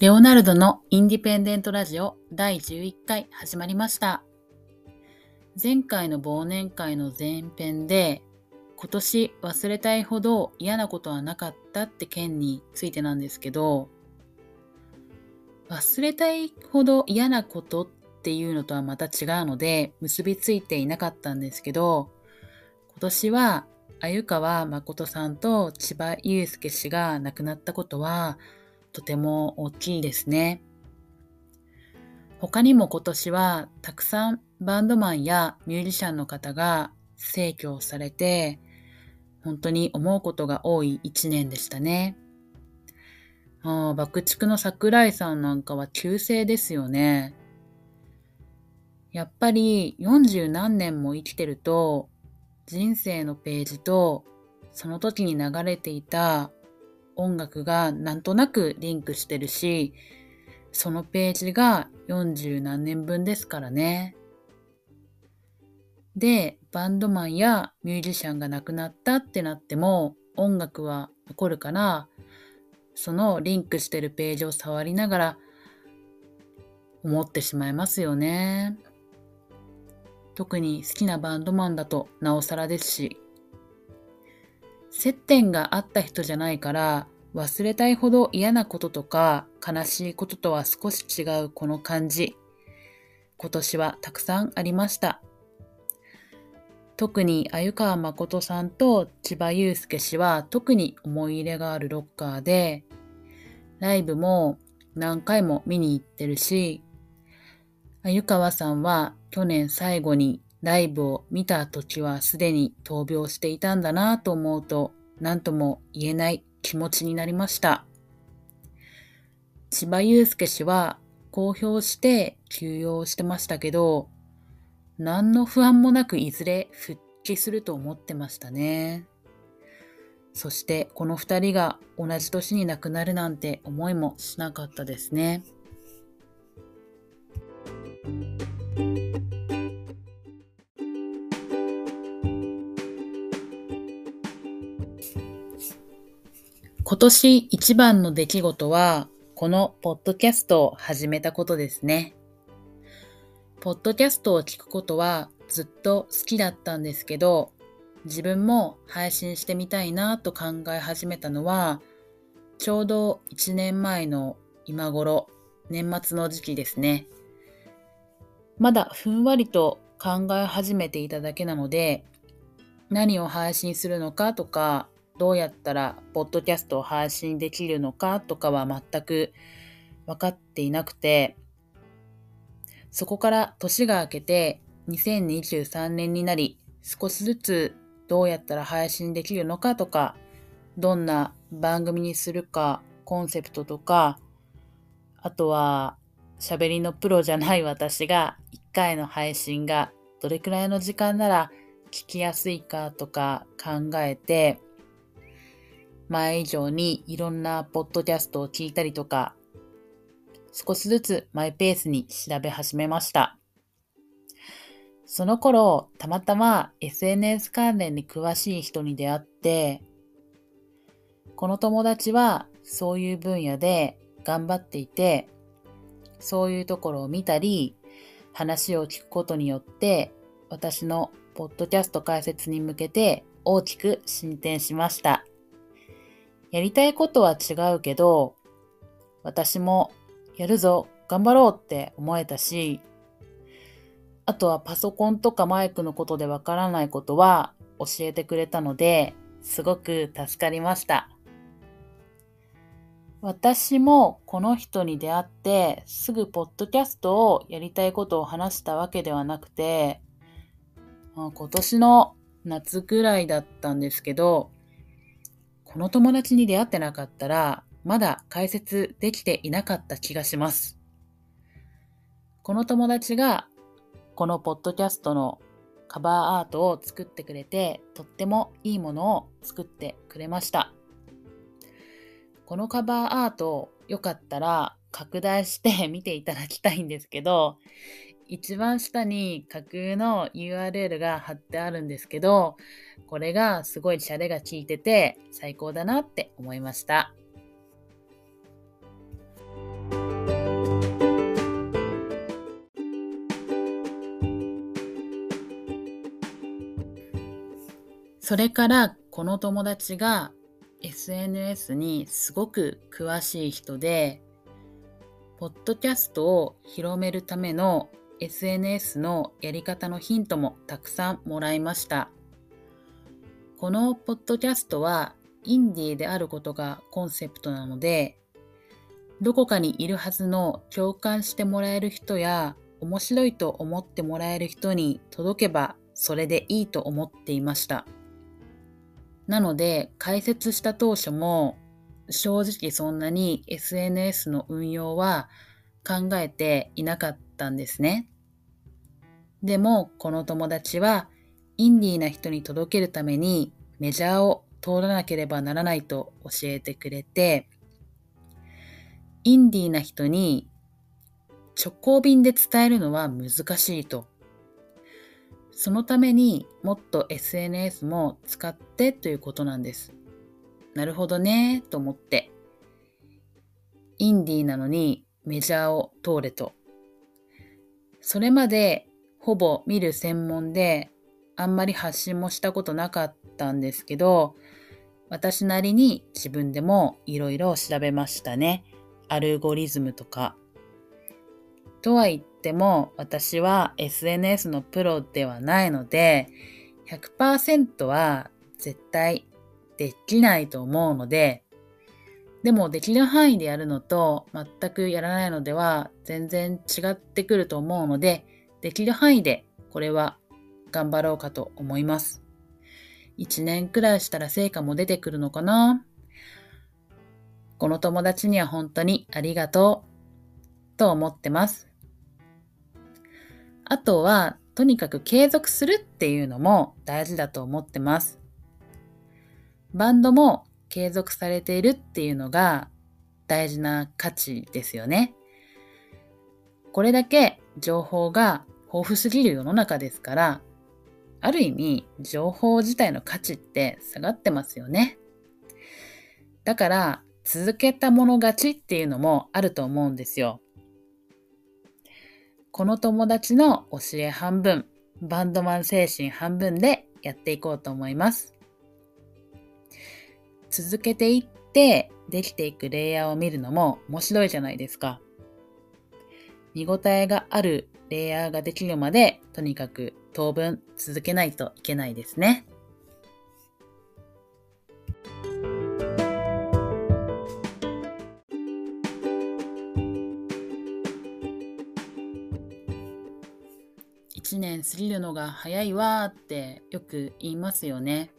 レオナルドのインディペンデントラジオ第11回始まりました。前回の忘年会の前編で今年忘れたいほど嫌なことはなかったって件についてなんですけど忘れたいほど嫌なことっていうのとはまた違うので結びついていなかったんですけど今年は鮎川誠さんと千葉祐介氏が亡くなったことはとても大きいですね。他にも今年はたくさんバンドマンやミュージシャンの方が逝去されて、本当に思うことが多い一年でしたね。ああ、爆竹の桜井さんなんかは旧姓ですよね。やっぱり40何年も生きてると、人生のページとその時に流れていた音楽がなんとなくリンクしてるし、そのページが40何年分ですからね。で、バンドマンやミュージシャンが亡くなったってなっても音楽は残るから、そのリンクしてるページを触りながら思ってしまいますよね。特に好きなバンドマンだとなおさらですし。接点があった人じゃないから忘れたいほど嫌なこととか悲しいこととは少し違うこの感じ。今年はたくさんありました。特に鮎川誠さんと千葉祐介氏は特に思い入れがあるロッカーで、ライブも何回も見に行ってるし、鮎川さんは去年最後にライブを見た時はすでに闘病していたんだなと思うと何とも言えない気持ちになりました。千葉祐介氏は公表して休養してましたけど、何の不安もなくいずれ復帰すると思ってましたね。そしてこの二人が同じ年に亡くなるなんて思いもしなかったですね。今年一番の出来事は、このポッドキャストを始めたことですね。ポッドキャストを聞くことはずっと好きだったんですけど、自分も配信してみたいなと考え始めたのは、ちょうど1年前の今頃、年末の時期ですね。まだふんわりと考え始めていただけなので、何を配信するのかとか、どうやったらポッドキャストを配信できるのかとかは全く分かっていなくて、そこから年が明けて2023年になり少しずつどうやったら配信できるのかとか、どんな番組にするか、コンセプトとか、あとは喋りのプロじゃない私が1回の配信がどれくらいの時間なら聞きやすいかとか考えて、前以上にいろんなポッドキャストを聞いたりとか、少しずつマイペースに調べ始めました。その頃、たまたま SNS 関連に詳しい人に出会って、この友達はそういう分野で頑張っていて、そういうところを見たり、話を聞くことによって、私のポッドキャスト解説に向けて大きく進展しました。やりたいことは違うけど、私もやるぞ、頑張ろうって思えたし、あとはパソコンとかマイクのことでわからないことは教えてくれたので、すごく助かりました。私もこの人に出会ってすぐポッドキャストをやりたいことを話したわけではなくて、今年の夏ぐらいだったんですけど、この友達に出会ってなかったら、まだ解説できていなかった気がします。この友達が、このポッドキャストのカバーアートを作ってくれて、とってもいいものを作ってくれました。このカバーアート、よかったら拡大して見ていただきたいんですけど、一番下に架空の URL が貼ってあるんですけど、これがすごいシャレが効いてて最高だなって思いました。それからこの友達が SNS にすごく詳しい人で、ポッドキャストを広めるための SNS のやり方のヒントもたくさんもらいました。このポッドキャストはインディーであることがコンセプトなので、どこかにいるはずの共感してもらえる人や面白いと思ってもらえる人に届けばそれでいいと思っていました。なので解説した当初も正直そんなに SNS の運用は考えていなかったんですね。でもこの友達はインディーな人に届けるためにメジャーを通らなければならないと教えてくれて、インディーな人に直行便で伝えるのは難しいと。そのためにもっと SNS も使ってということなんです。なるほどねと思って。インディーなのにメジャーを通れと。それまでほぼ見る専門であんまり発信もしたことなかったんですけど、私なりに自分でもいろいろ調べましたね。アルゴリズムとか。とは言っても私は SNS のプロではないので100%は絶対できないと思うのででもできる範囲でやるのと全くやらないのでは全然違ってくると思うのでできる範囲でこれは頑張ろうかと思います。1年くらいしたら成果も出てくるのかな？この友達には本当にありがとうと思ってます。あとは、とにかく継続するっていうのも大事だと思ってます。バンドも継続されているっていうのが大事な価値ですよね。これだけ情報が豊富すぎる世の中ですから、ある意味情報自体の価値って下がってますよね。だから続けたもの勝ちっていうのもあると思うんですよ。この友達の教え半分、バンドマン精神半分でやっていこうと思います。続けていってできていくレイヤーを見るのも面白いじゃないですか。見応えがあるレイヤーができるまでとにかく当分続けないといけないですね。1年過ぎるのが早いわーってよく言いますよね。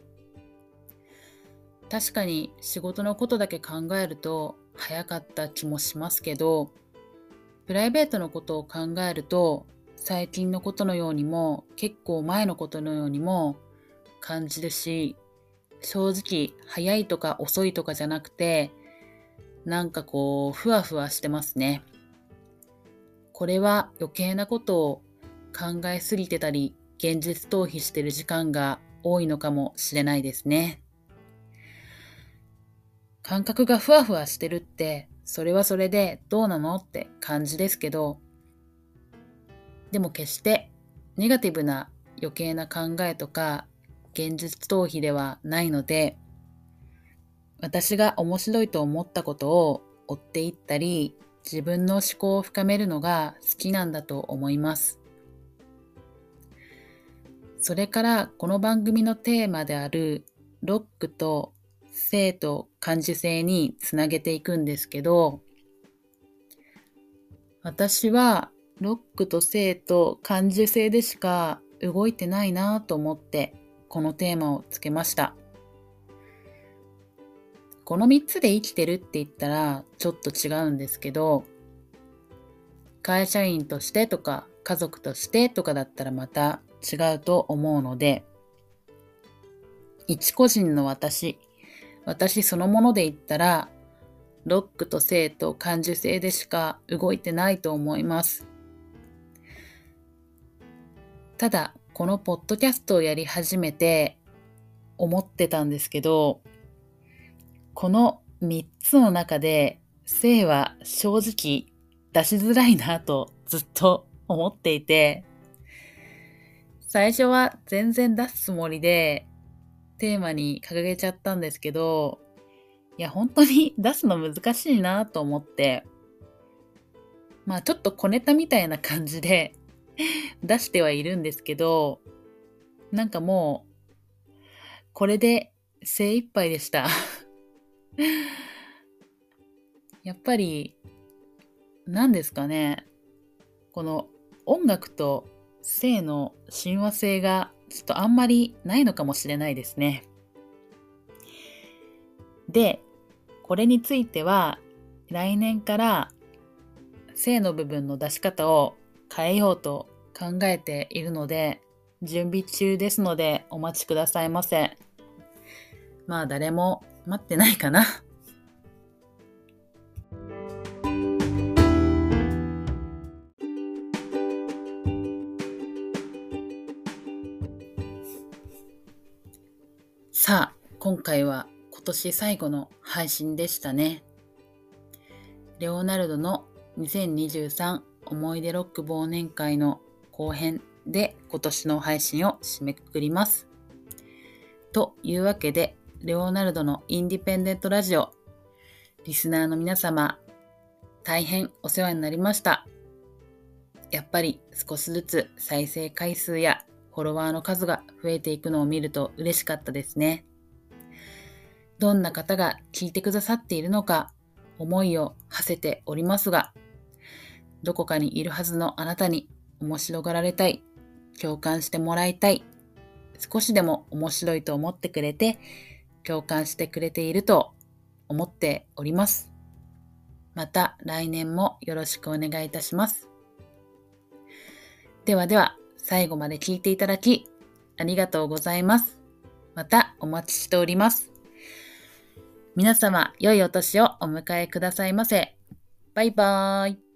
確かに仕事のことだけ考えると早かった気もしますけど、プライベートのことを考えると最近のことのようにも結構前のことのようにも感じるし、正直早いとか遅いとかじゃなくて、なんかこう、ふわふわしてますね。これは余計なことを考えすぎてたり、現実逃避してる時間が多いのかもしれないですね。感覚がふわふわしてるって、それはそれでどうなのって感じですけど、でも決してネガティブな余計な考えとか現実逃避ではないので、私が面白いと思ったことを追っていったり、自分の思考を深めるのが好きなんだと思います。それからこの番組のテーマであるロックと性と感受性につなげていくんですけど、私はロックと性と感受性でしか動いてないなと思ってこのテーマをつけました。この3つで生きてるって言ったらちょっと違うんですけど、会社員としてとか家族としてとかだったらまた違うと思うので、一個人の私、私そのもので言ったら、ロックと性と感受性でしか動いてないと思います。ただ、このポッドキャストをやり始めて思ってたんですけど、この3つの中で性は正直出しづらいなとずっと思っていて、最初は全然出すつもりでテーマに掲げちゃったんですけど、いや、本当に 出すの難しいなと思って、まあちょっと小ネタみたいな感じで 出してはいるんですけど、なんかもう、これで精一杯でした。やっぱり、何ですかね、この音楽と性の親和性がちょっとあんまりないのかもしれないですね。で、これについては来年から性の部分の出し方を変えようと考えているので準備中ですのでお待ちくださいませ。まあ誰も待ってないかな。今回は今年最後の配信でしたね。レオナルドの2023思い出ロック忘年会の後編で今年の配信を締めくくります。というわけで、レオナルドのインディペンデントラジオ、リスナーの皆様、大変お世話になりました。やっぱり少しずつ再生回数やフォロワーの数が増えていくのを見ると嬉しかったですね。どんな方が聞いてくださっているのか思いを馳せておりますが、どこかにいるはずのあなたに面白がられたい、共感してもらいたい、少しでも面白いと思ってくれて、共感してくれていると思っております。また来年もよろしくお願いいたします。ではでは、最後まで聞いていただき、ありがとうございます。またお待ちしております。皆様、良いお年をお迎えくださいませ。バイバーイ。